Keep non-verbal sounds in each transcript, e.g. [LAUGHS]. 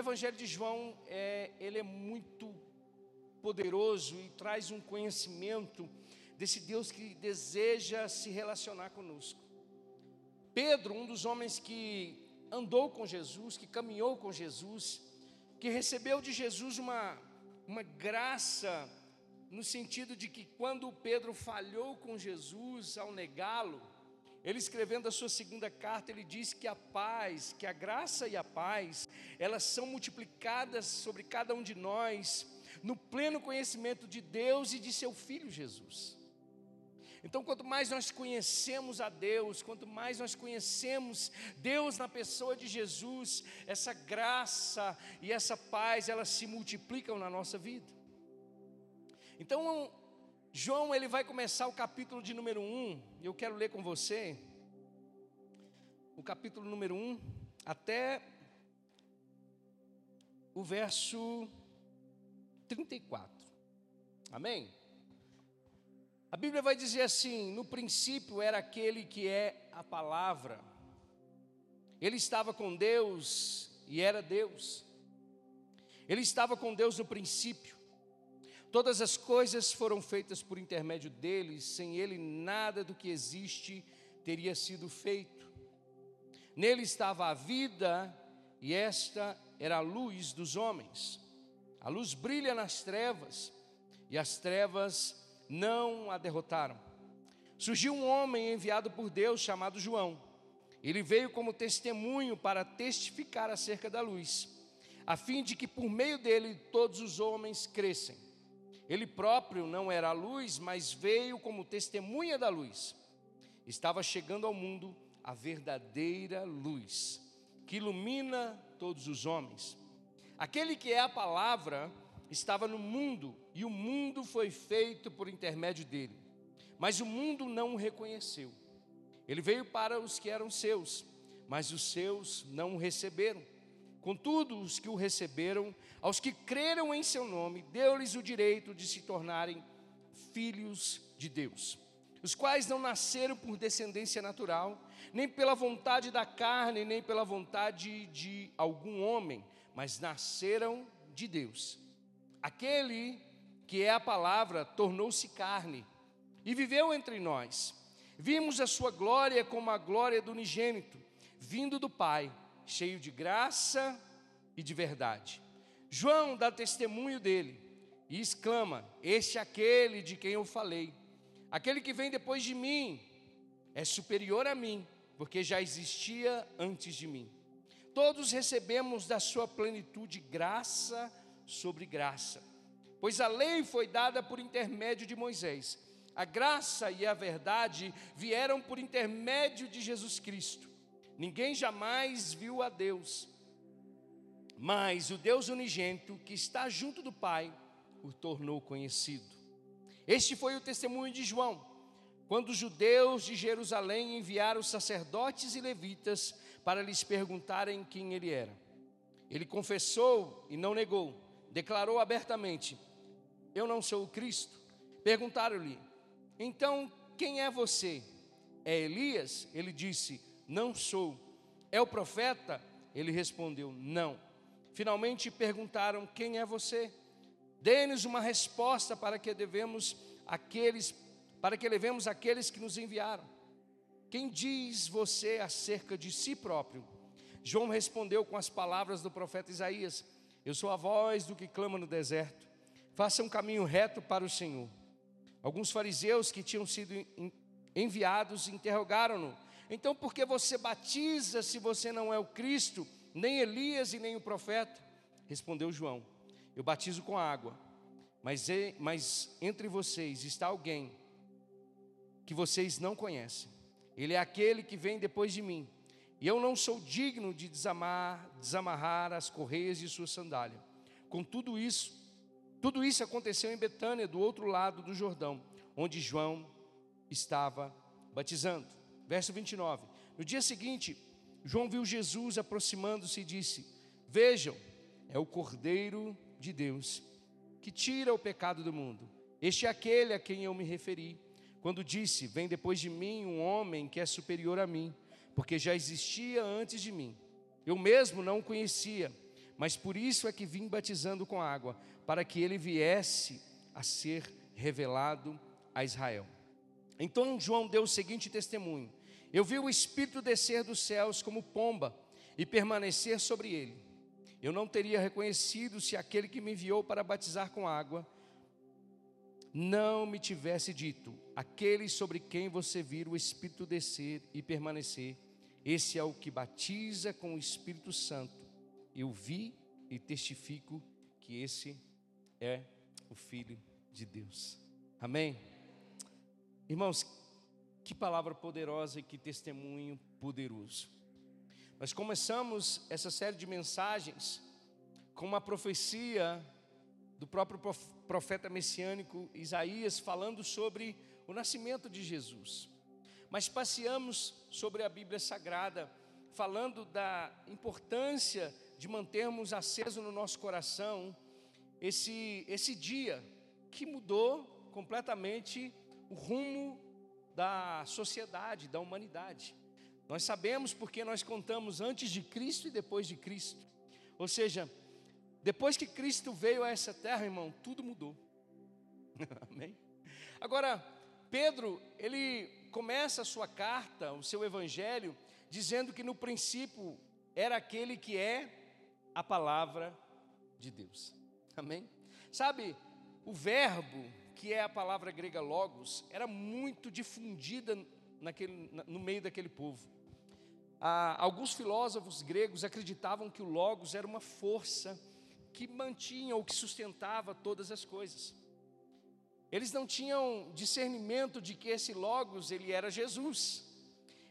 Evangelho de João, é, ele é muito poderoso e traz um conhecimento desse Deus que deseja se relacionar conosco. Pedro, um dos homens que andou com Jesus, que caminhou com Jesus, que recebeu de Jesus uma, uma graça, no sentido de que quando Pedro falhou com Jesus ao negá-lo, ele escrevendo a sua segunda carta, ele diz que a paz, que a graça e a paz, elas são multiplicadas sobre cada um de nós, no pleno conhecimento de Deus e de seu Filho Jesus. Então, quanto mais nós conhecemos a Deus, quanto mais nós conhecemos Deus na pessoa de Jesus, essa graça e essa paz, elas se multiplicam na nossa vida. Então, João, ele vai começar o capítulo de número 1, eu quero ler com você, o capítulo número 1, até o verso 34. Amém? A Bíblia vai dizer assim: no princípio era aquele que é a palavra, ele estava com Deus e era Deus, ele estava com Deus no princípio, todas as coisas foram feitas por intermédio dele, sem ele nada do que existe teria sido feito. Nele estava a vida, e esta era a luz dos homens. A luz brilha nas trevas, e as trevas não a derrotaram. Surgiu um homem enviado por Deus chamado João. Ele veio como testemunho para testificar acerca da luz, a fim de que por meio dele todos os homens crescem. Ele próprio não era a luz, mas veio como testemunha da luz. Estava chegando ao mundo a verdadeira luz, que ilumina todos os homens. Aquele que é a palavra estava no mundo e o mundo foi feito por intermédio dele. Mas o mundo não o reconheceu. Ele veio para os que eram seus, mas os seus não o receberam. Contudo, os que o receberam, aos que creram em seu nome, deu-lhes o direito de se tornarem filhos de Deus, os quais não nasceram por descendência natural, nem pela vontade da carne, nem pela vontade de algum homem, mas nasceram de Deus. Aquele que é a palavra tornou-se carne e viveu entre nós. Vimos a sua glória como a glória do unigênito, vindo do Pai, cheio de graça e de verdade. João dá testemunho dele e exclama: Este é aquele de quem eu falei. Aquele que vem depois de mim é superior a mim, porque já existia antes de mim. Todos recebemos da sua plenitude graça sobre graça. Pois a lei foi dada por intermédio de Moisés. A graça e a verdade vieram por intermédio de Jesus Cristo. Ninguém jamais viu a Deus, mas o Deus unigênito que está junto do Pai o tornou conhecido. Este foi o testemunho de João, quando os judeus de Jerusalém enviaram sacerdotes e levitas para lhes perguntarem quem ele era. Ele confessou e não negou, declarou abertamente: Eu não sou o Cristo. Perguntaram-lhe: Então quem é você? É Elias? Ele disse: Não sou. É o profeta? Ele respondeu: Não. Finalmente perguntaram: Quem é você? Dê-nos uma resposta para que devemos aqueles, para que levemos aqueles que nos enviaram. Quem diz você acerca de si próprio? João respondeu com as palavras do profeta Isaías: Eu sou a voz do que clama no deserto. Faça um caminho reto para o Senhor. Alguns fariseus que tinham sido enviados interrogaram-no: Então por que você batiza se você não é o Cristo, nem Elias e nem o profeta? Respondeu João: Eu batizo com água, mas, mas entre vocês está alguém que vocês não conhecem ele é aquele que vem depois de mim. E eu não sou digno de desamar, desamarrar as correias de sua sandália. Com tudo isso, tudo isso aconteceu em Betânia, do outro lado do Jordão, onde João estava batizando. Verso 29. No dia seguinte, João viu Jesus aproximando-se e disse: Vejam, é o Cordeiro de Deus que tira o pecado do mundo. Este é aquele a quem eu me referi quando disse: Vem depois de mim um homem que é superior a mim, porque já existia antes de mim. Eu mesmo não o conhecia, mas por isso é que vim batizando com água, para que ele viesse a ser revelado a Israel. Então João deu o seguinte testemunho: Eu vi o Espírito descer dos céus como pomba e permanecer sobre ele. Eu não teria reconhecido se aquele que me enviou para batizar com água não me tivesse dito: Aquele sobre quem você vira o Espírito descer e permanecer, esse é o que batiza com o Espírito Santo eu vi e testifico que esse é o Filho de Deus. Amém? Irmãos, que palavra poderosa e que testemunho poderoso. Nós começamos essa série de mensagens com uma profecia do próprio profeta messiânico Isaías falando sobre o nascimento de Jesus. Mas passeamos sobre a Bíblia Sagrada, falando da importância de mantermos aceso no nosso coração esse, esse dia que mudou completamente o rumo da sociedade, da humanidade. Nós sabemos porque nós contamos antes de Cristo e depois de Cristo. Ou seja, depois que Cristo veio a essa terra, irmão, tudo mudou. [LAUGHS] Amém? Agora, Pedro, ele começa a sua carta, o seu evangelho, dizendo que no princípio era aquele que é a palavra de Deus. Amém? Sabe, o verbo, que é a palavra grega logos, era muito difundida naquele, no meio daquele povo. Ah, alguns filósofos gregos acreditavam que o logos era uma força que mantinha ou que sustentava todas as coisas. Eles não tinham discernimento de que esse logos ele era Jesus.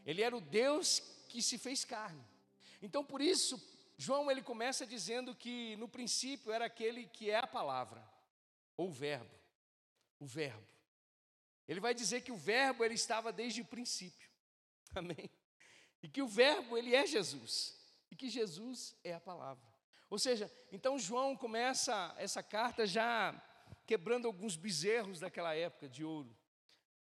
Ele era o Deus que se fez carne. Então por isso João ele começa dizendo que no princípio era aquele que é a palavra, ou o verbo. O verbo. Ele vai dizer que o verbo ele estava desde o princípio. Amém. E que o verbo ele é Jesus, e que Jesus é a palavra. Ou seja, então João começa essa carta já quebrando alguns bezerros daquela época de ouro,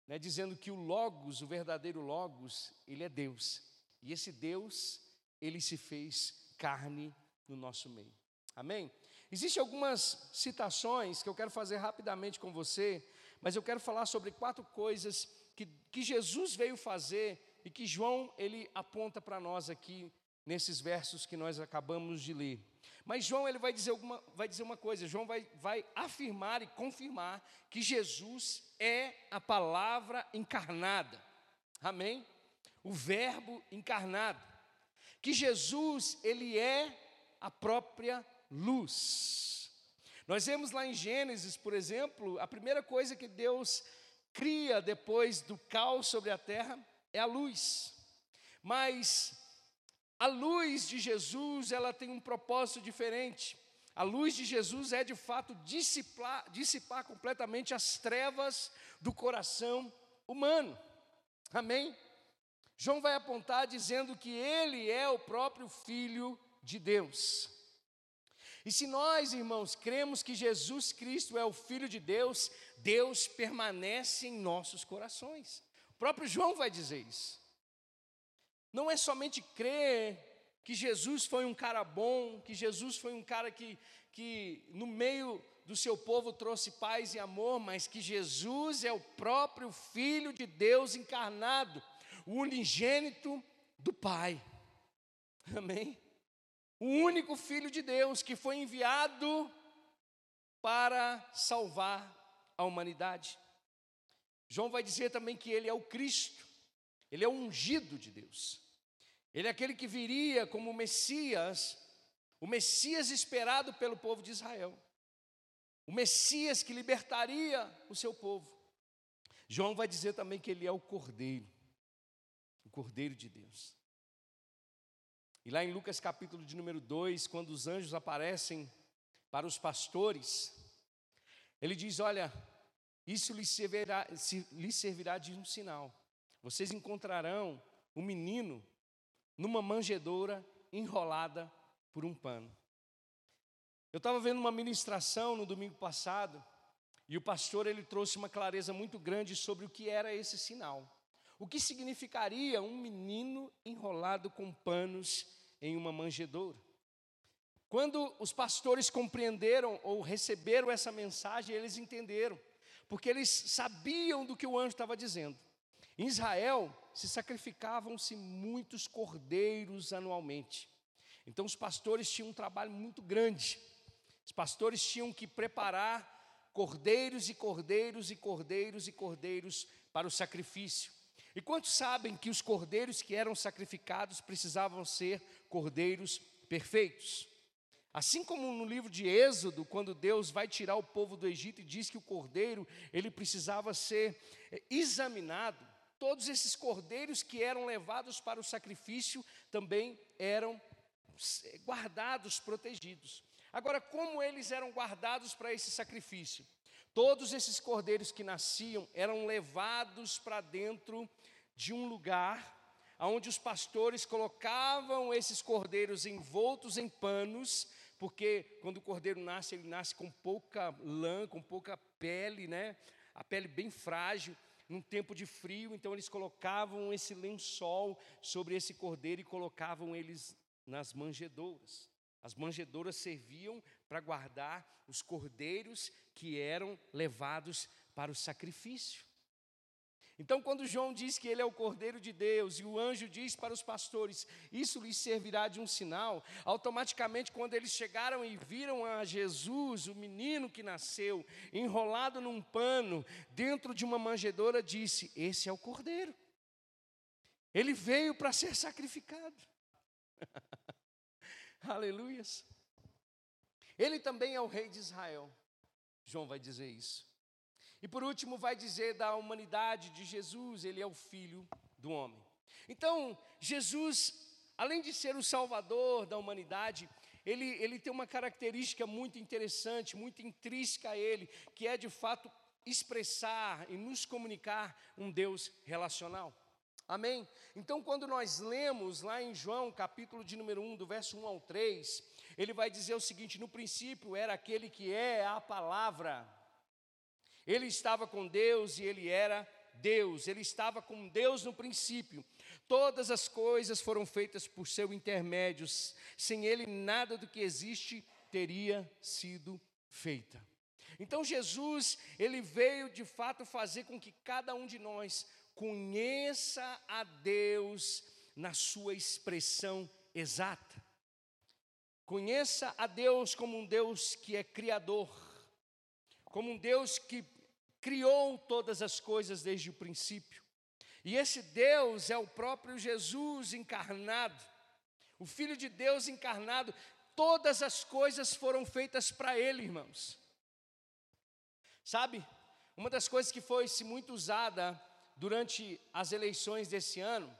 né, dizendo que o Logos, o verdadeiro Logos, ele é Deus. E esse Deus, ele se fez carne no nosso meio. Amém? Existem algumas citações que eu quero fazer rapidamente com você, mas eu quero falar sobre quatro coisas que, que Jesus veio fazer e que João ele aponta para nós aqui nesses versos que nós acabamos de ler. Mas João ele vai dizer, alguma, vai dizer uma coisa, João vai, vai afirmar e confirmar que Jesus é a palavra encarnada. Amém? O verbo encarnado que Jesus, ele é a própria luz. Nós vemos lá em Gênesis, por exemplo, a primeira coisa que Deus cria depois do caos sobre a terra é a luz. Mas a luz de Jesus, ela tem um propósito diferente. A luz de Jesus é de fato dissipar, dissipar completamente as trevas do coração humano. Amém? João vai apontar dizendo que ele é o próprio Filho de Deus. E se nós, irmãos, cremos que Jesus Cristo é o Filho de Deus, Deus permanece em nossos corações. O próprio João vai dizer isso. Não é somente crer que Jesus foi um cara bom, que Jesus foi um cara que, que no meio do seu povo trouxe paz e amor, mas que Jesus é o próprio Filho de Deus encarnado o unigênito do Pai. Amém? O único Filho de Deus que foi enviado para salvar a humanidade. João vai dizer também que ele é o Cristo, ele é o ungido de Deus. Ele é aquele que viria como Messias, o Messias esperado pelo povo de Israel. O Messias que libertaria o seu povo. João vai dizer também que ele é o Cordeiro. Cordeiro de Deus. E lá em Lucas capítulo de número 2, quando os anjos aparecem para os pastores, ele diz: Olha, isso lhes servirá, lhes servirá de um sinal. Vocês encontrarão um menino numa manjedoura enrolada por um pano. Eu estava vendo uma ministração no domingo passado e o pastor ele trouxe uma clareza muito grande sobre o que era esse sinal. O que significaria um menino enrolado com panos em uma manjedoura? Quando os pastores compreenderam ou receberam essa mensagem, eles entenderam, porque eles sabiam do que o anjo estava dizendo. Em Israel se sacrificavam-se muitos cordeiros anualmente. Então os pastores tinham um trabalho muito grande. Os pastores tinham que preparar cordeiros e cordeiros e cordeiros e cordeiros para o sacrifício. E quantos sabem que os cordeiros que eram sacrificados precisavam ser cordeiros perfeitos? Assim como no livro de Êxodo, quando Deus vai tirar o povo do Egito e diz que o cordeiro, ele precisava ser eh, examinado, todos esses cordeiros que eram levados para o sacrifício também eram guardados, protegidos. Agora, como eles eram guardados para esse sacrifício? Todos esses cordeiros que nasciam eram levados para dentro de um lugar onde os pastores colocavam esses cordeiros envoltos em panos, porque quando o cordeiro nasce, ele nasce com pouca lã, com pouca pele, né? A pele bem frágil, num tempo de frio, então eles colocavam esse lençol sobre esse cordeiro e colocavam eles nas manjedouras. As manjedouras serviam para guardar os cordeiros que eram levados para o sacrifício. Então, quando João diz que ele é o Cordeiro de Deus e o anjo diz para os pastores, isso lhes servirá de um sinal, automaticamente, quando eles chegaram e viram a Jesus, o menino que nasceu, enrolado num pano, dentro de uma manjedoura, disse: Esse é o Cordeiro. Ele veio para ser sacrificado. [LAUGHS] Aleluias. Ele também é o rei de Israel. João vai dizer isso. E por último, vai dizer da humanidade de Jesus, ele é o filho do homem. Então, Jesus, além de ser o salvador da humanidade, ele, ele tem uma característica muito interessante, muito intrínseca a ele, que é de fato expressar e nos comunicar um Deus relacional. Amém? Então, quando nós lemos lá em João, capítulo de número 1, do verso 1 ao 3, ele vai dizer o seguinte: no princípio era aquele que é a palavra. Ele estava com Deus e ele era Deus, ele estava com Deus no princípio. Todas as coisas foram feitas por seu intermédio, sem ele nada do que existe teria sido feita. Então Jesus, ele veio de fato fazer com que cada um de nós conheça a Deus na sua expressão exata. Conheça a Deus como um Deus que é criador, como um Deus que criou todas as coisas desde o princípio. E esse Deus é o próprio Jesus encarnado, o Filho de Deus encarnado. Todas as coisas foram feitas para Ele, irmãos. Sabe, uma das coisas que foi -se muito usada durante as eleições desse ano,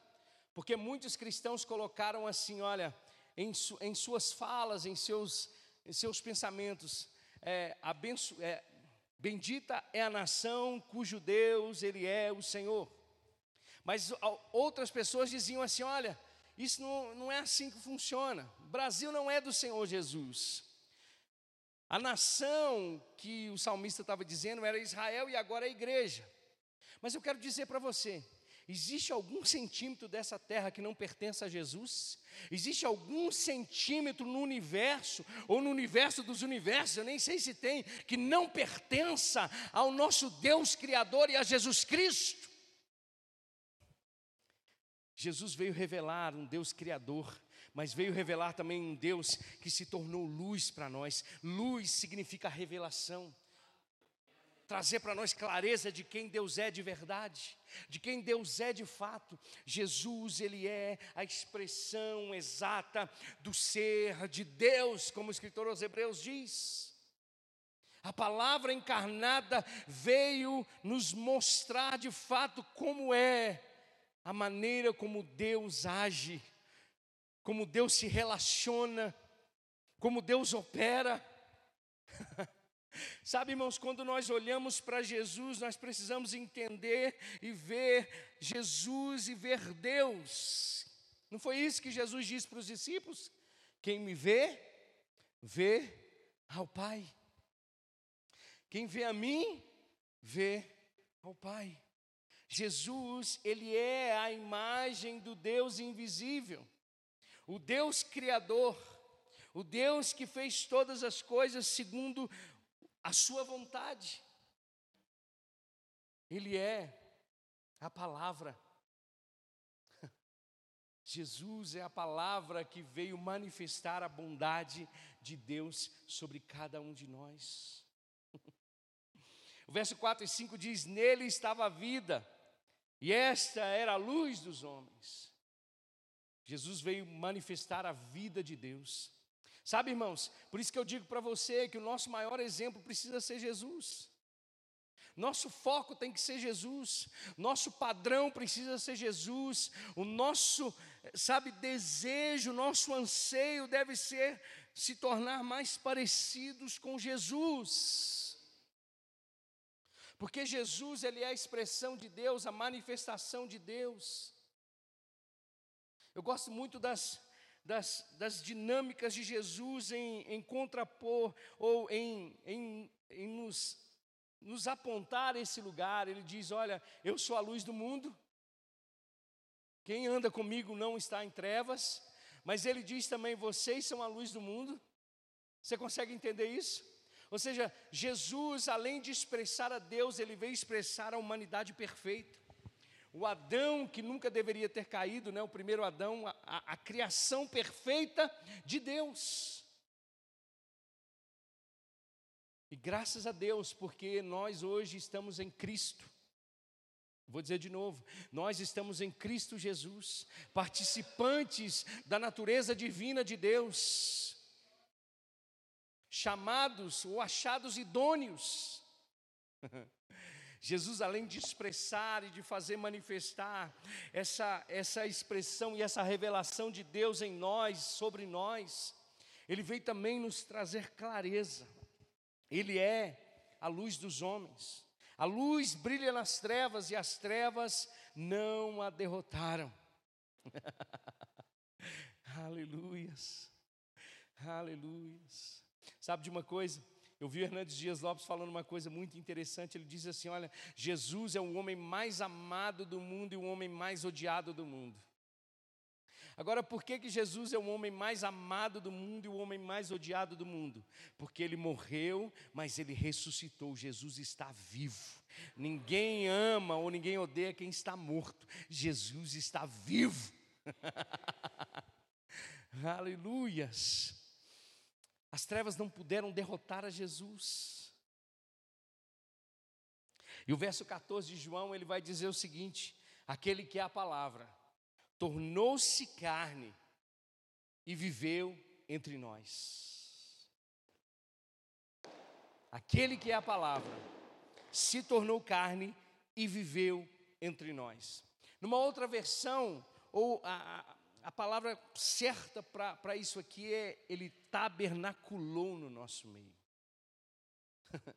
porque muitos cristãos colocaram assim, olha, em, su, em suas falas, em seus, em seus pensamentos, é, abenço, é, bendita é a nação cujo Deus Ele é o Senhor. Mas outras pessoas diziam assim: olha, isso não, não é assim que funciona. O Brasil não é do Senhor Jesus. A nação que o salmista estava dizendo era Israel e agora é a igreja. Mas eu quero dizer para você: existe algum centímetro dessa terra que não pertence a Jesus? Existe algum centímetro no universo, ou no universo dos universos, eu nem sei se tem, que não pertença ao nosso Deus Criador e a Jesus Cristo? Jesus veio revelar um Deus Criador, mas veio revelar também um Deus que se tornou luz para nós. Luz significa revelação trazer para nós clareza de quem Deus é de verdade, de quem Deus é de fato. Jesus, ele é a expressão exata do ser de Deus, como o escritor aos Hebreus diz. A palavra encarnada veio nos mostrar de fato como é a maneira como Deus age, como Deus se relaciona, como Deus opera. [LAUGHS] Sabe, irmãos, quando nós olhamos para Jesus, nós precisamos entender e ver Jesus e ver Deus. Não foi isso que Jesus disse para os discípulos? Quem me vê, vê ao Pai. Quem vê a mim, vê ao Pai. Jesus, ele é a imagem do Deus invisível, o Deus criador o Deus que fez todas as coisas segundo a sua vontade. Ele é a palavra. [LAUGHS] Jesus é a palavra que veio manifestar a bondade de Deus sobre cada um de nós. [LAUGHS] O verso 4 e 5 diz: Nele estava a vida, e esta era a luz dos homens. Jesus veio manifestar a vida de Deus. Sabe, irmãos, por isso que eu digo para você que o nosso maior exemplo precisa ser Jesus. Nosso foco tem que ser Jesus, nosso padrão precisa ser Jesus, o nosso, sabe, desejo, nosso anseio deve ser se tornar mais parecidos com Jesus. Porque Jesus, ele é a expressão de Deus, a manifestação de Deus. Eu gosto muito das, das, das dinâmicas de Jesus em, em contrapor ou em, em, em nos nos apontar esse lugar. Ele diz: Olha, eu sou a luz do mundo. Quem anda comigo não está em trevas. Mas ele diz também: Vocês são a luz do mundo. Você consegue entender isso? Ou seja, Jesus, além de expressar a Deus, ele veio expressar a humanidade perfeita. O Adão que nunca deveria ter caído, né? o primeiro Adão, a, a, a criação perfeita de Deus. E graças a Deus, porque nós hoje estamos em Cristo. Vou dizer de novo, nós estamos em Cristo Jesus, participantes da natureza divina de Deus, chamados ou achados idôneos. [LAUGHS] Jesus, além de expressar e de fazer manifestar essa, essa expressão e essa revelação de Deus em nós, sobre nós, Ele veio também nos trazer clareza. Ele é a luz dos homens. A luz brilha nas trevas e as trevas não a derrotaram. [LAUGHS] Aleluias. Aleluias. Sabe de uma coisa? Eu vi Hernandes Dias Lopes falando uma coisa muito interessante. Ele diz assim: Olha, Jesus é o homem mais amado do mundo e o homem mais odiado do mundo. Agora, por que, que Jesus é o homem mais amado do mundo e o homem mais odiado do mundo? Porque ele morreu, mas ele ressuscitou. Jesus está vivo. Ninguém ama ou ninguém odeia quem está morto. Jesus está vivo. [LAUGHS] Aleluias. As trevas não puderam derrotar a Jesus. E o verso 14 de João, ele vai dizer o seguinte: aquele que é a palavra tornou-se carne e viveu entre nós. Aquele que é a palavra se tornou carne e viveu entre nós. Numa outra versão, ou a, a, a palavra certa para isso aqui é: ele tabernaculou no nosso meio. [LAUGHS]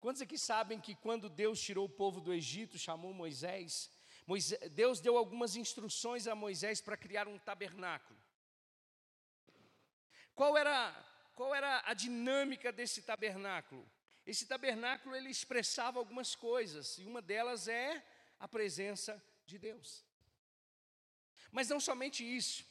Quantos aqui sabem que quando Deus tirou o povo do Egito, chamou Moisés, Moisés, Deus deu algumas instruções a Moisés para criar um tabernáculo. Qual era, qual era a dinâmica desse tabernáculo? Esse tabernáculo ele expressava algumas coisas, e uma delas é a presença de Deus. Mas não somente isso.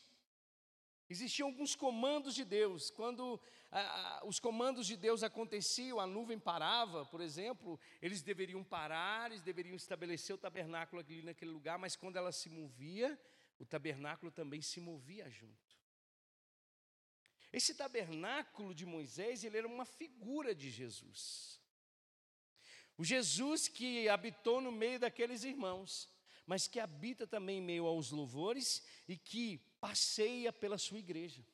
Existiam alguns comandos de Deus. Quando ah, os comandos de Deus aconteciam, a nuvem parava, por exemplo, eles deveriam parar, eles deveriam estabelecer o tabernáculo ali naquele lugar, mas quando ela se movia, o tabernáculo também se movia junto. Esse tabernáculo de Moisés, ele era uma figura de Jesus. O Jesus que habitou no meio daqueles irmãos, mas que habita também em meio aos louvores e que passeia pela sua igreja.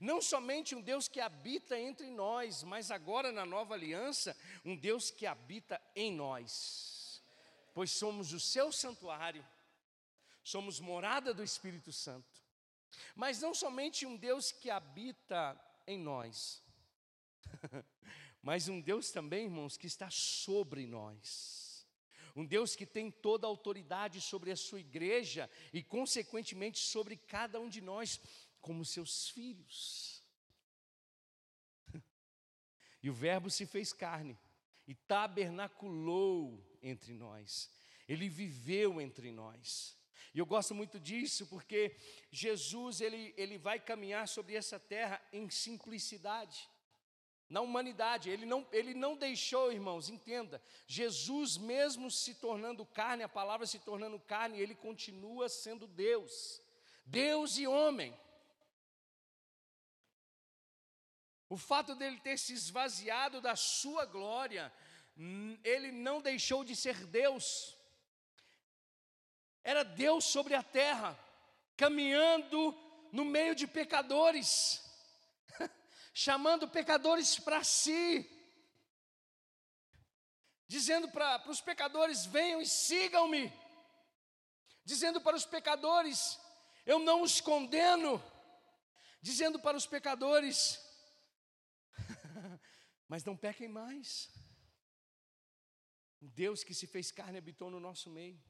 Não somente um Deus que habita entre nós, mas agora na nova aliança, um Deus que habita em nós, pois somos o seu santuário, somos morada do Espírito Santo. Mas não somente um Deus que habita em nós, [LAUGHS] mas um Deus também, irmãos, que está sobre nós. Um Deus que tem toda a autoridade sobre a sua igreja e, consequentemente, sobre cada um de nós como seus filhos. [LAUGHS] E o Verbo se fez carne e tabernaculou entre nós. Ele viveu entre nós. E eu gosto muito disso porque Jesus ele, ele vai caminhar sobre essa terra em simplicidade, na humanidade. Ele não, ele não deixou, irmãos, entenda, Jesus, mesmo se tornando carne, a palavra se tornando carne, ele continua sendo Deus, Deus e homem. O fato dele ter se esvaziado da sua glória, ele não deixou de ser Deus. Era Deus sobre a terra, caminhando no meio de pecadores, chamando pecadores para si, dizendo para os pecadores: venham e sigam-me, dizendo para os pecadores: eu não os condeno, dizendo para os pecadores: [LAUGHS] mas não pequem mais. Deus que se fez carne habitou no nosso meio.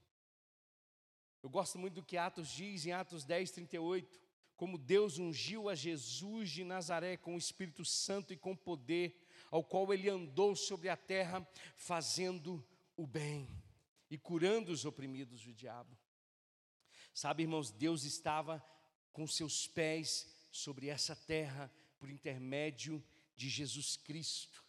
Eu gosto muito do que Atos diz em Atos 10, 38, como Deus ungiu a Jesus de Nazaré com o Espírito Santo e com poder, ao qual ele andou sobre a terra fazendo o bem e curando os oprimidos do diabo. Sabe, irmãos, Deus estava com seus pés sobre essa terra por intermédio de Jesus Cristo.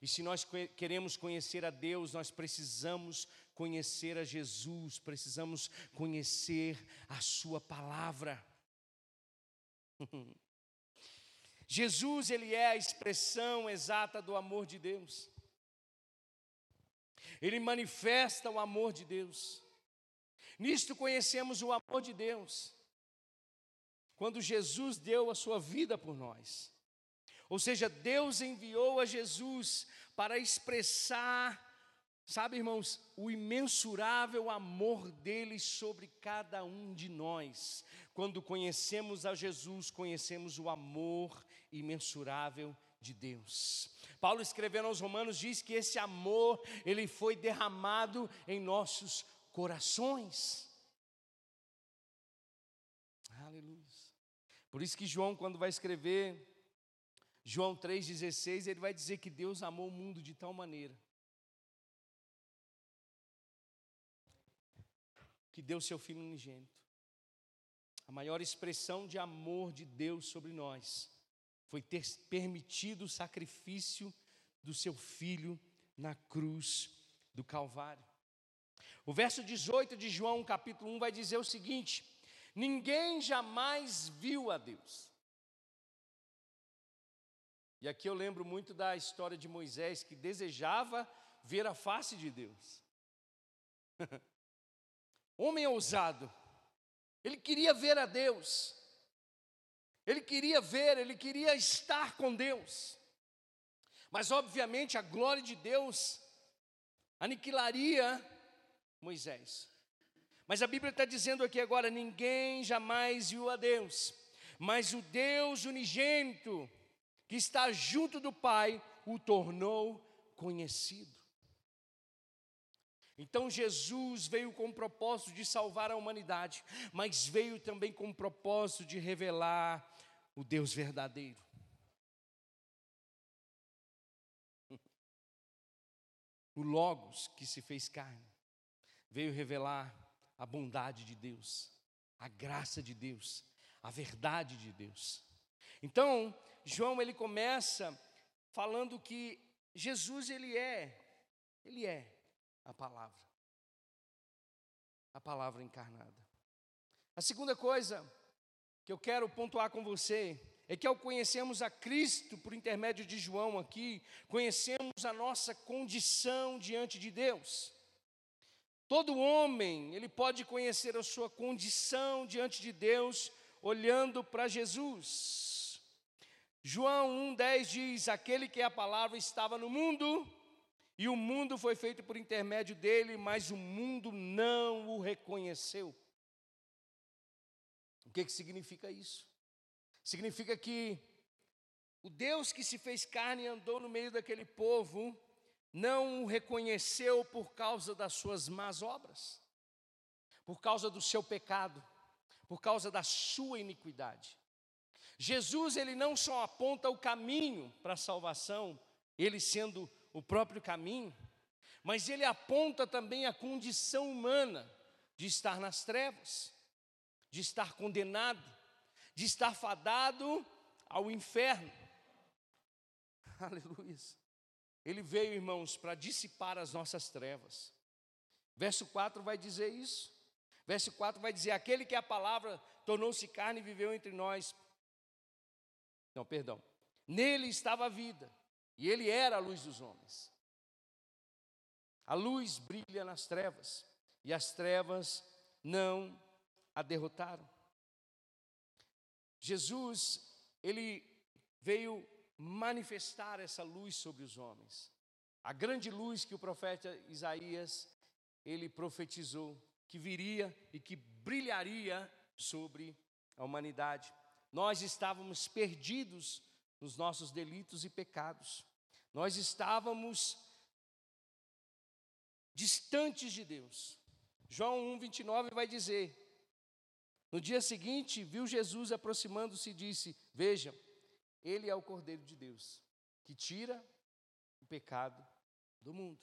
E se nós queremos conhecer a Deus, nós precisamos conhecer a Jesus, precisamos conhecer a Sua palavra. [LAUGHS] Jesus, ele é a expressão exata do amor de Deus. Ele manifesta o amor de Deus. Nisto conhecemos o amor de Deus. Quando Jesus deu a sua vida por nós. Ou seja, Deus enviou a Jesus para expressar, sabe, irmãos, o imensurável amor dele sobre cada um de nós. Quando conhecemos a Jesus, conhecemos o amor imensurável de Deus. Paulo escrevendo aos Romanos diz que esse amor, ele foi derramado em nossos corações. Aleluia. Por isso que João, quando vai escrever João 3,16, ele vai dizer que Deus amou o mundo de tal maneira que deu seu Filho unigênito. A maior expressão de amor de Deus sobre nós foi ter permitido o sacrifício do seu Filho na cruz do Calvário. O verso 18 de João, capítulo 1, vai dizer o seguinte: Ninguém jamais viu a Deus. E aqui eu lembro muito da história de Moisés que desejava ver a face de Deus. [LAUGHS] Homem ousado, ele queria ver a Deus, ele queria ver, ele queria estar com Deus, mas obviamente a glória de Deus aniquilaria Moisés. Mas a Bíblia está dizendo aqui agora: ninguém jamais viu a Deus, mas o Deus unigênito, que está junto do Pai, o tornou conhecido. Então Jesus veio com o propósito de salvar a humanidade, mas veio também com o propósito de revelar o Deus verdadeiro. O Logos que se fez carne veio revelar a bondade de Deus, a graça de Deus, a verdade de Deus. Então, João ele começa falando que Jesus ele é, ele é a palavra. A palavra encarnada. A segunda coisa que eu quero pontuar com você é que ao conhecermos a Cristo por intermédio de João aqui, conhecemos a nossa condição diante de Deus. Todo homem, ele pode conhecer a sua condição diante de Deus olhando para Jesus. João 1,10 diz: Aquele que é a palavra estava no mundo, e o mundo foi feito por intermédio dele, mas o mundo não o reconheceu. O que, que significa isso? Significa que o Deus que se fez carne e andou no meio daquele povo, não o reconheceu por causa das suas más obras, por causa do seu pecado, por causa da sua iniquidade. Jesus ele não só aponta o caminho para a salvação, ele sendo o próprio caminho, mas ele aponta também a condição humana de estar nas trevas, de estar condenado, de estar fadado ao inferno. [LAUGHS] Aleluia. Ele veio, irmãos, para dissipar as nossas trevas. Verso 4 vai dizer isso. Verso 4 vai dizer: Aquele que a palavra tornou-se carne e viveu entre nós. Não, perdão. Nele estava a vida, e ele era a luz dos homens. A luz brilha nas trevas, e as trevas não a derrotaram. Jesus, ele veio manifestar essa luz sobre os homens. A grande luz que o profeta Isaías ele profetizou que viria e que brilharia sobre a humanidade. Nós estávamos perdidos nos nossos delitos e pecados. Nós estávamos distantes de Deus. João 1:29 vai dizer: No dia seguinte, viu Jesus aproximando-se e disse: Veja, ele é o Cordeiro de Deus, que tira o pecado do mundo.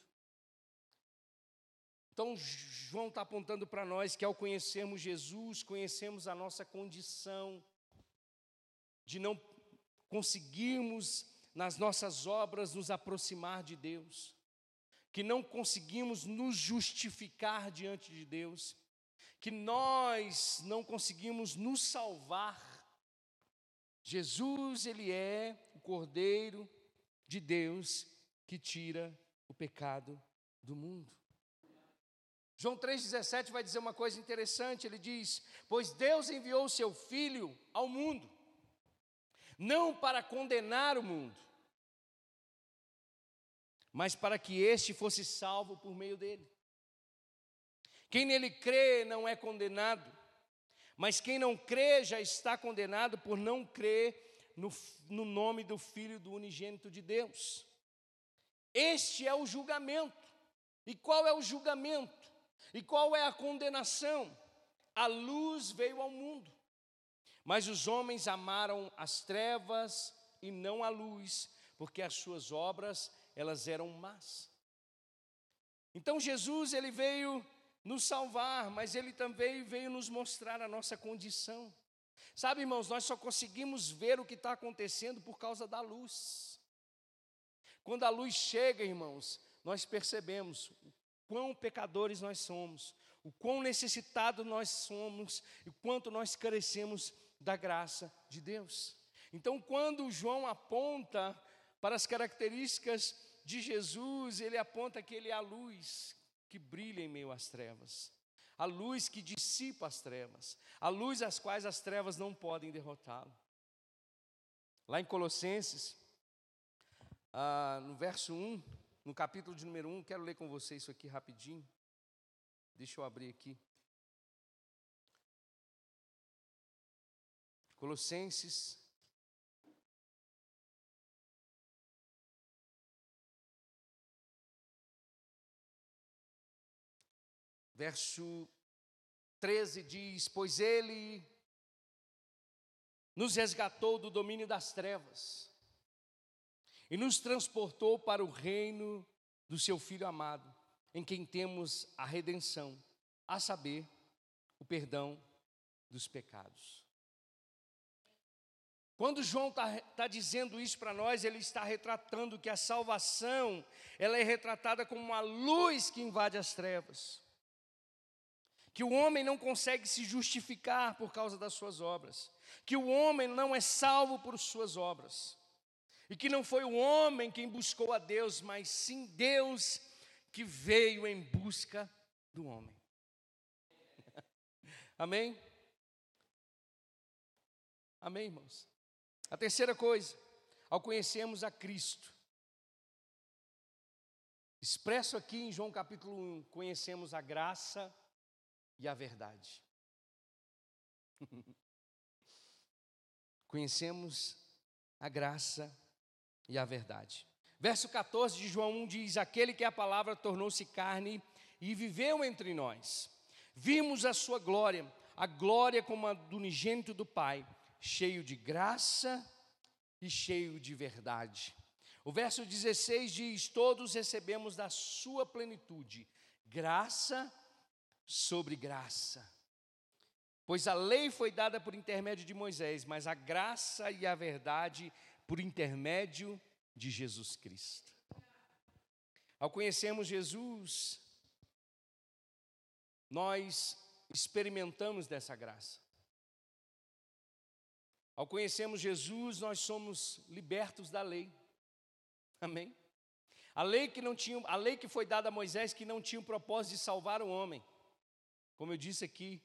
Então, João está apontando para nós que ao conhecermos Jesus, conhecemos a nossa condição de não conseguirmos, nas nossas obras, nos aproximar de Deus, que não conseguimos nos justificar diante de Deus, que nós não conseguimos nos salvar Jesus, ele é o Cordeiro de Deus que tira o pecado do mundo. João 3,17 vai dizer uma coisa interessante: ele diz: Pois Deus enviou o seu Filho ao mundo, não para condenar o mundo, mas para que este fosse salvo por meio dele. Quem nele crê não é condenado, mas quem não crê já está condenado por não crer no, no nome do Filho do unigênito de Deus. Este é o julgamento. E qual é o julgamento? E qual é a condenação? A luz veio ao mundo, mas os homens amaram as trevas e não a luz, porque as suas obras elas eram más. Então Jesus ele veio nos salvar, mas Ele também veio nos mostrar a nossa condição. Sabe, irmãos, nós só conseguimos ver o que está acontecendo por causa da luz. Quando a luz chega, irmãos, nós percebemos o quão pecadores nós somos, o quão necessitados nós somos e quanto nós carecemos da graça de Deus. Então, quando João aponta para as características de Jesus, ele aponta que ele é a luz, que brilha em meio às trevas, a luz que dissipa as trevas, a luz às quais as trevas não podem derrotá-lo. Lá em Colossenses, ah, no verso 1, no capítulo de número 1, quero ler com você isso aqui rapidinho. Deixa eu abrir aqui. Colossenses Verso 13 diz: Pois ele nos resgatou do domínio das trevas e nos transportou para o reino do seu Filho amado, em quem temos a redenção, a saber, o perdão dos pecados. Quando João está tá dizendo isso para nós, ele está retratando que a salvação ela é retratada como uma luz que invade as trevas que o homem não consegue se justificar por causa das suas obras, que o homem não é salvo por suas obras, e que não foi o homem quem buscou a Deus, mas sim Deus que veio em busca do homem. [LAUGHS] Amém? Amém, irmãos? A terceira coisa, ao conhecermos a Cristo, expresso aqui em João capítulo 1, conhecemos a graça e a verdade. [LAUGHS] Conhecemos a graça e a verdade. Verso 14 de João 1 diz: Aquele que a palavra tornou-se carne e viveu entre nós. Vimos a sua glória, a glória como a do unigênito do Pai, cheio de graça e cheio de verdade. O verso 16 diz: Todos recebemos da sua plenitude graça sobre graça. Pois a lei foi dada por intermédio de Moisés, mas a graça e a verdade por intermédio de Jesus Cristo. Ao conhecermos Jesus, nós experimentamos dessa graça. Ao conhecermos Jesus, nós somos libertos da lei. Amém? A lei que não tinha, a lei que foi dada a Moisés que não tinha o propósito de salvar o homem. Como eu disse aqui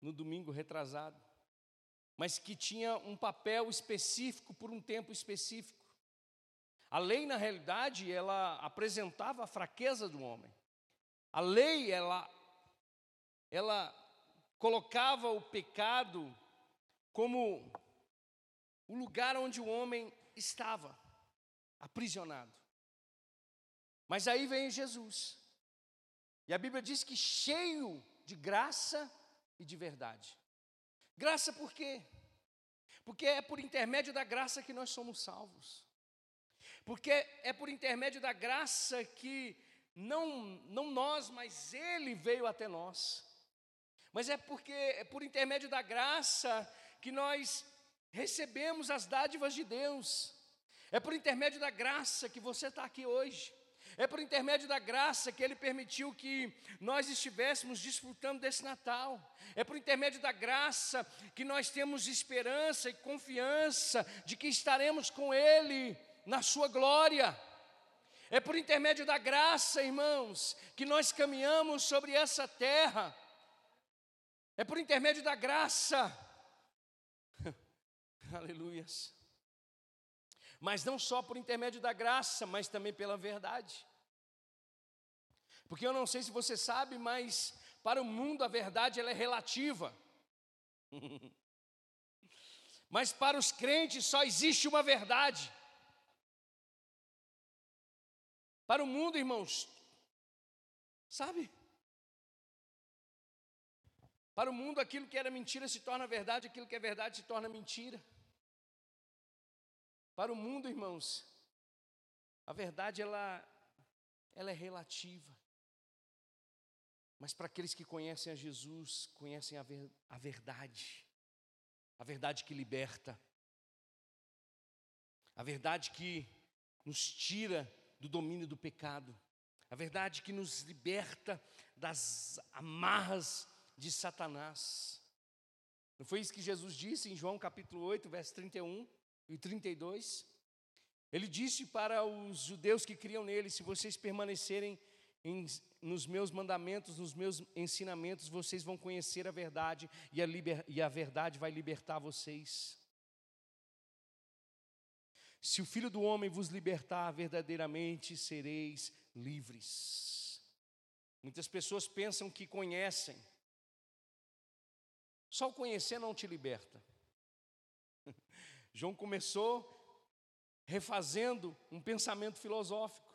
no domingo retrasado, mas que tinha um papel específico por um tempo específico. A lei, na realidade, ela apresentava a fraqueza do homem. A lei, ela, ela colocava o pecado como o lugar onde o homem estava, aprisionado. Mas aí vem Jesus. E a Bíblia diz que cheio de graça e de verdade. Graça por quê? Porque é por intermédio da graça que nós somos salvos. Porque é por intermédio da graça que não, não nós, mas Ele veio até nós. Mas é porque é por intermédio da graça que nós recebemos as dádivas de Deus. É por intermédio da graça que você está aqui hoje. É por intermédio da graça que Ele permitiu que nós estivéssemos desfrutando desse Natal. É por intermédio da graça que nós temos esperança e confiança de que estaremos com Ele na Sua glória. É por intermédio da graça, irmãos, que nós caminhamos sobre essa terra. É por intermédio da graça. [LAUGHS] Aleluias. Mas não só por intermédio da graça, mas também pela verdade. Porque eu não sei se você sabe, mas para o mundo a verdade ela é relativa. [LAUGHS] mas para os crentes só existe uma verdade. Para o mundo, irmãos, sabe? Para o mundo, aquilo que era mentira se torna verdade, aquilo que é verdade se torna mentira. Para o mundo, irmãos, a verdade ela, ela é relativa. Mas para aqueles que conhecem a Jesus, conhecem a, ver, a verdade, a verdade que liberta, a verdade que nos tira do domínio do pecado, a verdade que nos liberta das amarras de Satanás. Não foi isso que Jesus disse em João capítulo 8, verso 31 e 32? Ele disse para os judeus que criam nele: se vocês permanecerem em, nos meus mandamentos, nos meus ensinamentos, vocês vão conhecer a verdade e a, liber, e a verdade vai libertar vocês. Se o Filho do Homem vos libertar, verdadeiramente sereis livres. Muitas pessoas pensam que conhecem, só o conhecer não te liberta. João começou refazendo um pensamento filosófico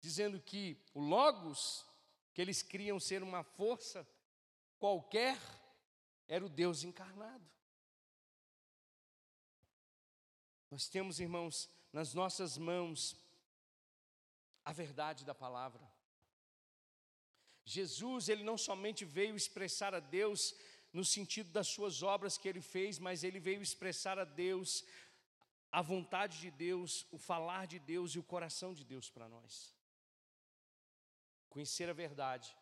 dizendo que o Logos, que eles criam ser uma força qualquer, era o Deus encarnado. Nós temos, irmãos, nas nossas mãos a verdade da palavra. Jesus, ele não somente veio expressar a Deus no sentido das suas obras que ele fez, mas ele veio expressar a Deus, a vontade de Deus, o falar de Deus e o coração de Deus para nós. Conhecer a verdade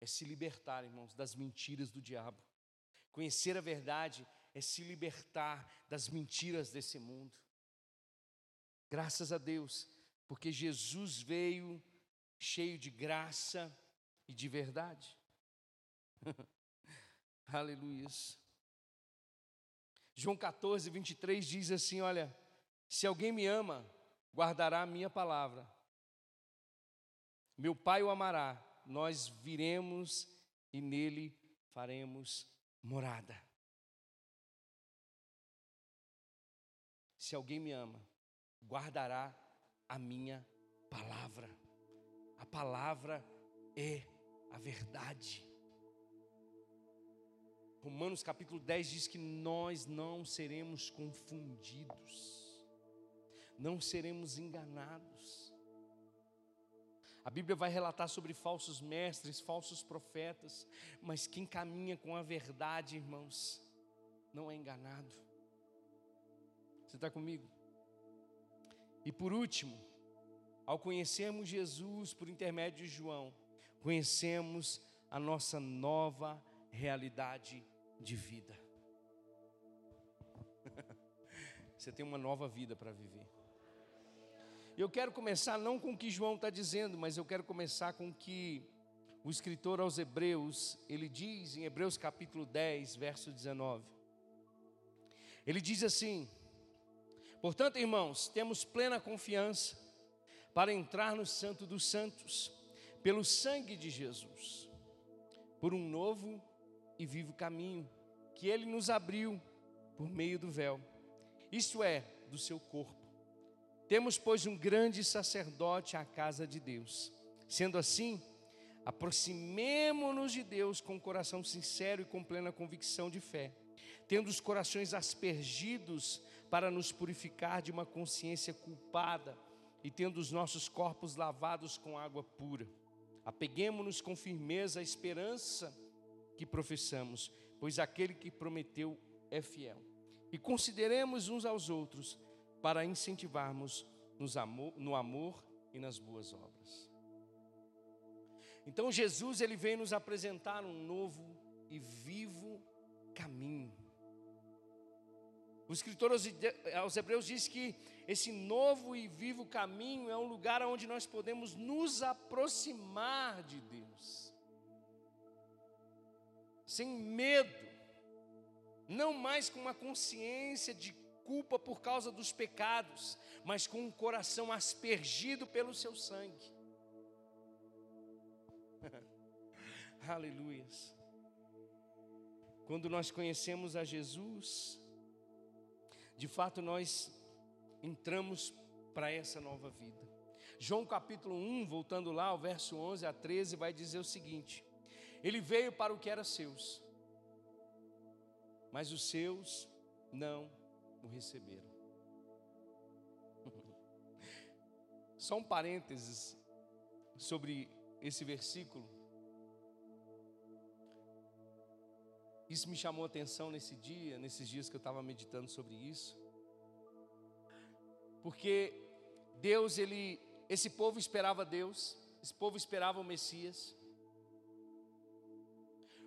é se libertar, irmãos, das mentiras do diabo. Conhecer a verdade é se libertar das mentiras desse mundo. Graças a Deus, porque Jesus veio cheio de graça e de verdade. [LAUGHS] Aleluia. João 14, 23 diz assim: Olha, se alguém me ama, guardará a minha palavra meu Pai o amará, nós viremos e nele faremos morada. Se alguém me ama, guardará a minha palavra. A palavra é a verdade. Romanos capítulo 10 diz que nós não seremos confundidos, não seremos enganados. A Bíblia vai relatar sobre falsos mestres, falsos profetas, mas quem caminha com a verdade, irmãos, não é enganado. Você está comigo? E por último, ao conhecermos Jesus por intermédio de João, conhecemos a nossa nova realidade de vida. [LAUGHS] Você tem uma nova vida para viver. Eu quero começar não com o que João está dizendo, mas eu quero começar com o que o escritor aos Hebreus, ele diz em Hebreus capítulo 10, verso 19. Ele diz assim: Portanto, irmãos, temos plena confiança para entrar no Santo dos Santos, pelo sangue de Jesus, por um novo e vivo caminho que ele nos abriu por meio do véu, isto é, do seu corpo. Temos, pois, um grande sacerdote à casa de Deus. Sendo assim, aproximemo-nos de Deus com um coração sincero e com plena convicção de fé, tendo os corações aspergidos para nos purificar de uma consciência culpada e tendo os nossos corpos lavados com água pura. Apeguemos-nos com firmeza à esperança que professamos, pois aquele que prometeu é fiel. E consideremos uns aos outros para incentivarmos amor, no amor e nas boas obras. Então Jesus ele vem nos apresentar um novo e vivo caminho. O escritor aos Hebreus diz que esse novo e vivo caminho é um lugar onde nós podemos nos aproximar de Deus, sem medo, não mais com uma consciência de culpa por causa dos pecados, mas com um coração aspergido pelo seu sangue. [LAUGHS] Aleluias. Quando nós conhecemos a Jesus, de fato nós entramos para essa nova vida. João capítulo 1, voltando lá, o verso 11 a 13, vai dizer o seguinte: Ele veio para o que era seus, mas os seus não o receberam. [LAUGHS] Só um parênteses sobre esse versículo. Isso me chamou a atenção nesse dia, nesses dias que eu estava meditando sobre isso. Porque Deus, ele, esse povo esperava Deus, esse povo esperava o Messias.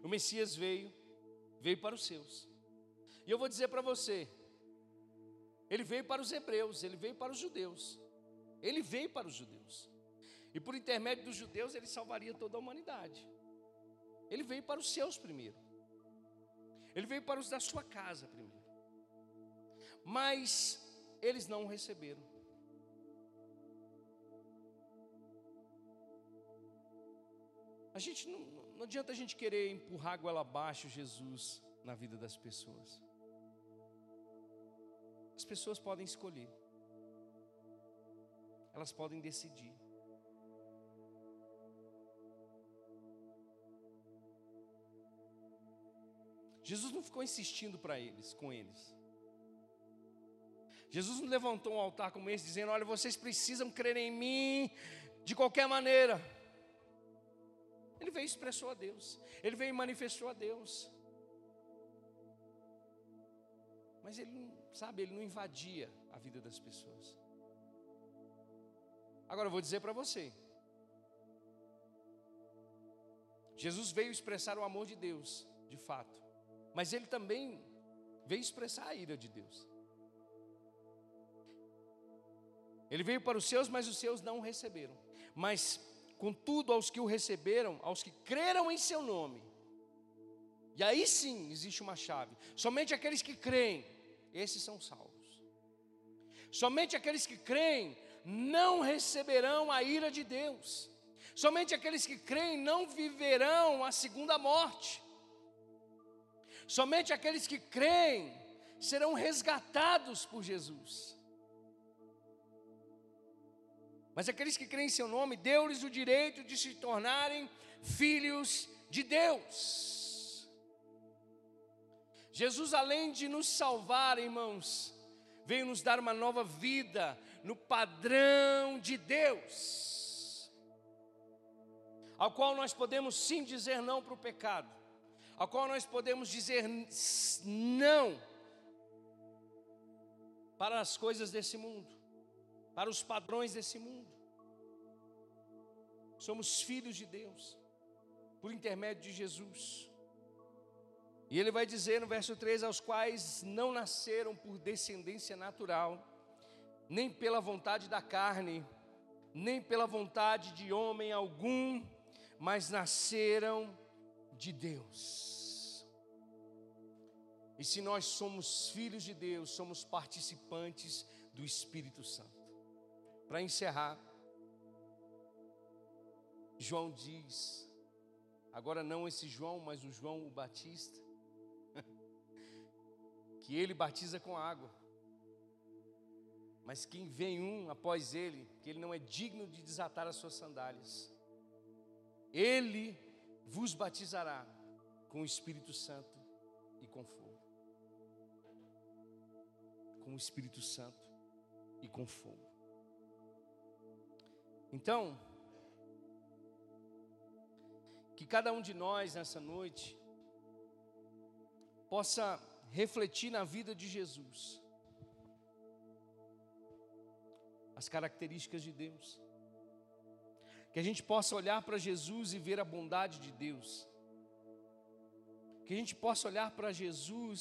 O Messias veio, veio para os seus. E eu vou dizer para você, ele veio para os hebreus, ele veio para os judeus. Ele veio para os judeus. E por intermédio dos judeus, ele salvaria toda a humanidade. Ele veio para os seus primeiro. Ele veio para os da sua casa primeiro. Mas eles não o receberam. A gente não, não adianta a gente querer empurrar goela abaixo Jesus na vida das pessoas. As pessoas podem escolher. Elas podem decidir. Jesus não ficou insistindo para eles, com eles. Jesus não levantou um altar como esse, dizendo: Olha, vocês precisam crer em mim de qualquer maneira. Veio e expressou a Deus, ele veio e manifestou a Deus. Mas ele não, sabe, ele não invadia a vida das pessoas. Agora eu vou dizer para você: Jesus veio expressar o amor de Deus, de fato mas ele também veio expressar a ira de Deus. Ele veio para os seus, mas os seus não o receberam. Mas, contudo, aos que o receberam, aos que creram em seu nome, e aí sim existe uma chave: somente aqueles que creem, esses são salvos. Somente aqueles que creem não receberão a ira de Deus. Somente aqueles que creem não viverão a segunda morte. Somente aqueles que creem serão resgatados por Jesus. Mas aqueles que creem em seu nome, deu-lhes o direito de se tornarem filhos de Deus. Jesus, além de nos salvar, irmãos, veio nos dar uma nova vida no padrão de Deus. ao qual nós podemos sim dizer não para o pecado, ao qual nós podemos dizer não para as coisas desse mundo, para os padrões desse mundo. Somos filhos de Deus, por intermédio de Jesus. E ele vai dizer no verso 3: aos quais não nasceram por descendência natural, nem pela vontade da carne, nem pela vontade de homem algum, mas nasceram de Deus. E se nós somos filhos de Deus, somos participantes do Espírito Santo. Para encerrar, João diz, agora não esse João, mas o João o Batista, [LAUGHS] que ele batiza com água. Mas quem vem um após ele, que ele não é digno de desatar as suas sandálias, ele vos batizará com o Espírito Santo e com fogo. Com o Espírito Santo e com fogo. Então, que cada um de nós nessa noite possa refletir na vida de Jesus as características de Deus. Que a gente possa olhar para Jesus e ver a bondade de Deus. Que a gente possa olhar para Jesus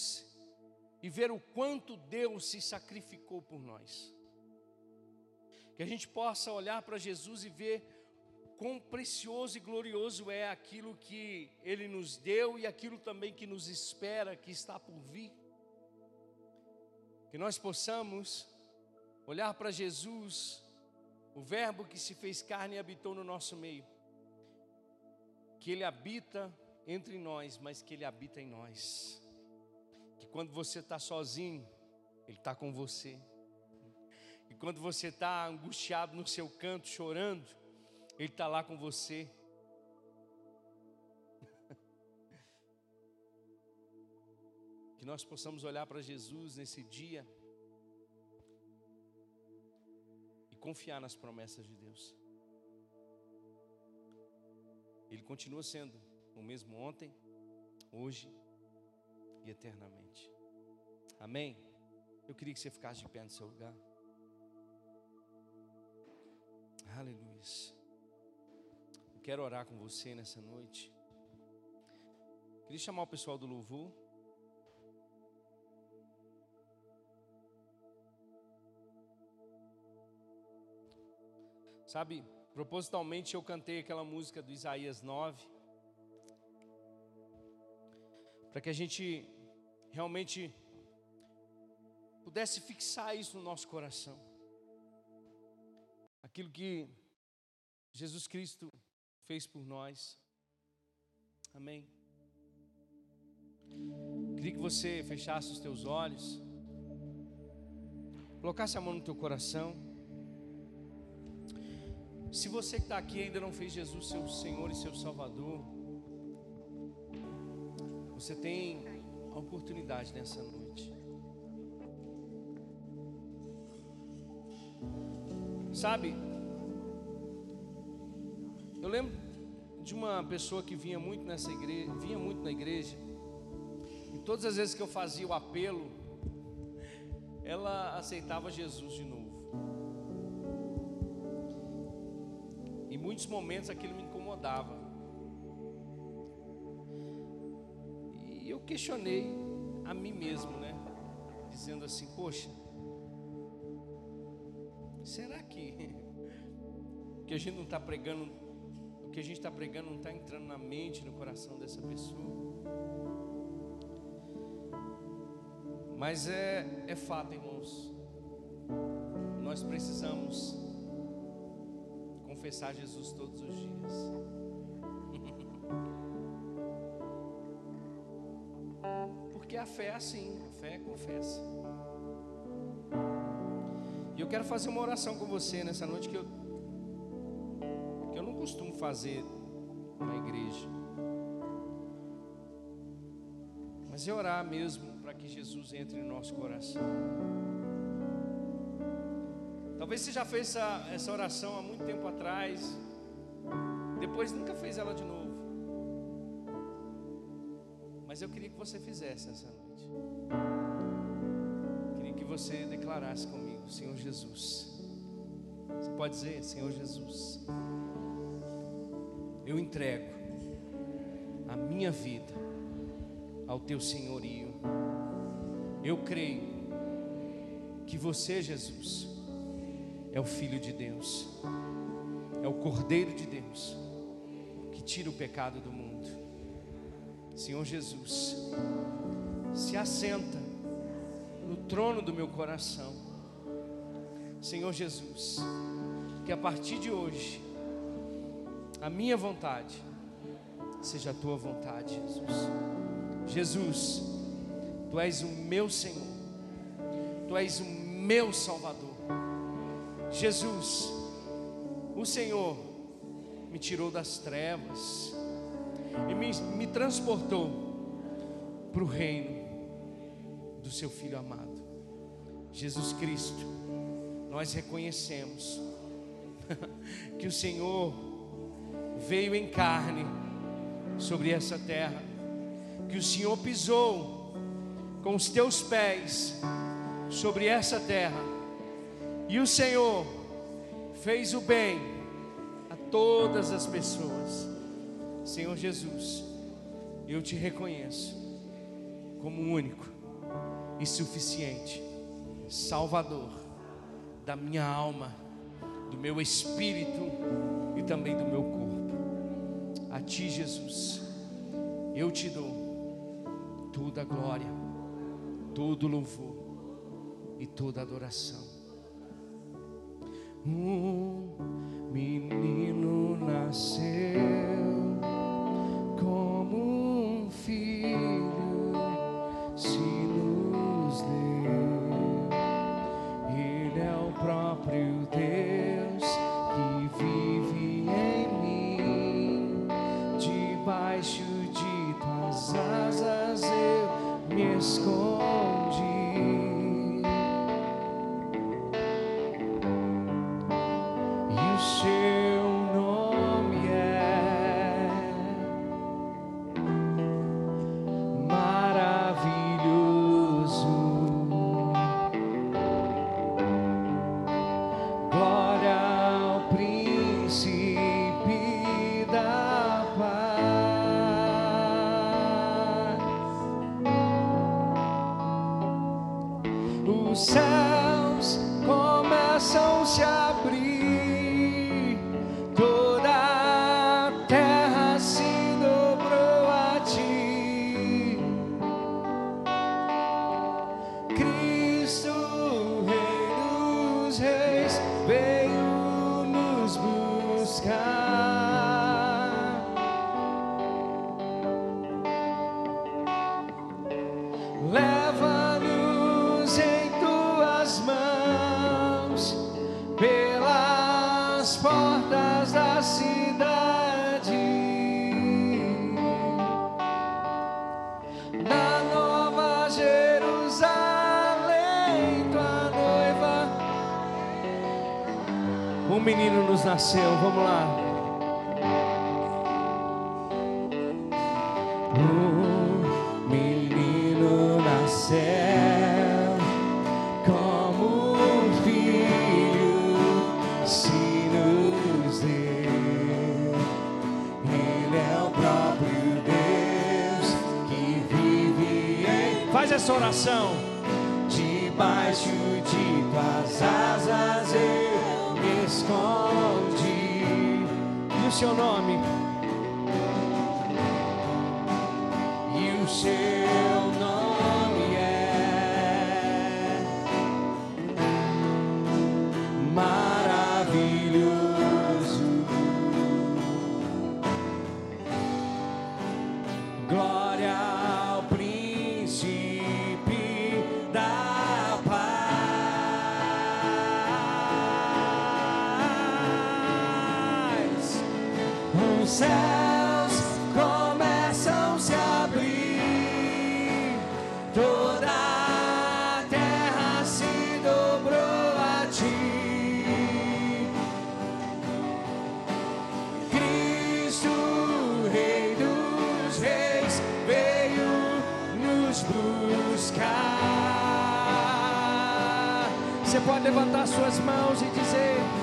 e ver o quanto Deus se sacrificou por nós. Que a gente possa olhar para Jesus e ver quão precioso e glorioso é aquilo que Ele nos deu e aquilo também que nos espera, que está por vir. Que nós possamos olhar para Jesus, o Verbo que se fez carne e habitou no nosso meio, que Ele habita entre nós, mas que Ele habita em nós. Que quando você está sozinho, Ele está com você. E quando você está angustiado no seu canto, chorando, Ele está lá com você. [LAUGHS] que nós possamos olhar para Jesus nesse dia confiar nas promessas de Deus. Ele continua sendo o mesmo ontem, hoje e eternamente. Amém? Eu queria que você ficasse de pé no seu lugar. Aleluia. Eu quero orar com você nessa noite. Queria chamar o pessoal do louvor. Sabe, propositalmente eu cantei aquela música do Isaías 9, para que a gente realmente pudesse fixar isso no nosso coração. Aquilo que Jesus Cristo fez por nós. Amém. Queria que você fechasse os teus olhos, colocasse a mão no teu coração. Se você que está aqui ainda não fez Jesus seu Senhor e seu Salvador, você tem a oportunidade nessa noite. Sabe, eu lembro de uma pessoa que vinha muito nessa igreja, vinha muito na igreja, e todas as vezes que eu fazia o apelo, ela aceitava Jesus de novo. muitos momentos aquilo me incomodava. E eu questionei a mim mesmo, né? Dizendo assim: Poxa, que a gente não está pregando, o que a gente está pregando não está entrando na mente, no coração dessa pessoa? Mas é, é fato, irmãos. Nós precisamos confessar Jesus todos os dias. [LAUGHS] Porque a fé é assim, a fé é confessa. E eu quero fazer uma oração com você nessa noite que eu, fazer na igreja. Mas é orar mesmo para que Jesus entre no nosso coração. Talvez você já fez essa, essa oração há muito tempo atrás. Depois nunca fez ela de novo. Mas eu queria que você fizesse essa noite. Queria que você declarasse comigo, Senhor Jesus. Você pode dizer, Senhor Jesus, eu entrego a minha vida ao teu senhorio. Eu creio que você, Jesus, é o Filho de Deus, é o Cordeiro de Deus, que tira o pecado do mundo. Senhor Jesus, se assenta no trono do meu coração. Senhor Jesus, que a partir de hoje, a minha vontade seja a tua vontade, Jesus. Jesus, tu és o meu Senhor, tu és o meu Salvador. Jesus, o Senhor me tirou das trevas e me, me transportou para o reino do seu Filho amado, Jesus Cristo. Nós reconhecemos [LAUGHS] que o Senhor veio em carne sobre essa terra, que o Senhor pisou com os teus pés sobre essa terra, e o Senhor fez o bem a todas as pessoas. Senhor Jesus, eu te reconheço como único e suficiente Salvador da minha alma, do meu espírito e também do meu corpo. A ti, Jesus, eu te dou toda a glória, todo o louvor e toda a adoração. Um menino nasceu menino nos nasceu, vamos lá. Um menino nasceu como um filho se nos deu. Ele é o próprio Deus que vive em. Faz essa oração. Debaixo de tuas asas eu me escondi. E o seu nome? buscar. Você pode levantar suas mãos e dizer.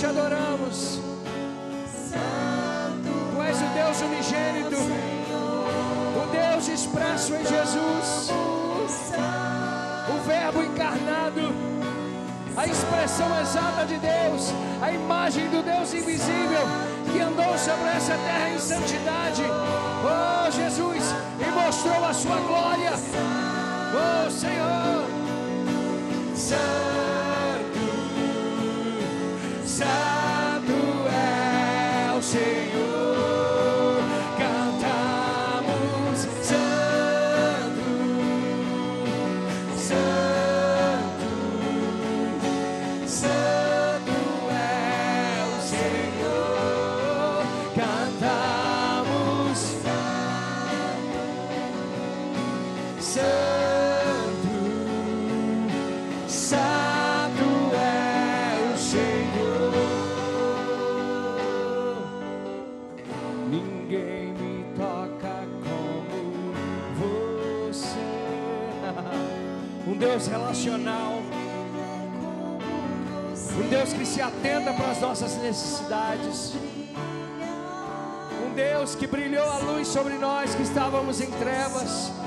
Te adoramos. Tu és o Deus unigênito, o Deus expresso em Jesus, o Verbo encarnado, a expressão exata de Deus, a imagem do Deus invisível que andou sobre essa terra em santidade. Oh, Jesus, e mostrou a sua glória. Oh, Senhor. Santo, atenta para as nossas necessidades. Um Deus que brilhou a luz sobre nós que estávamos em trevas.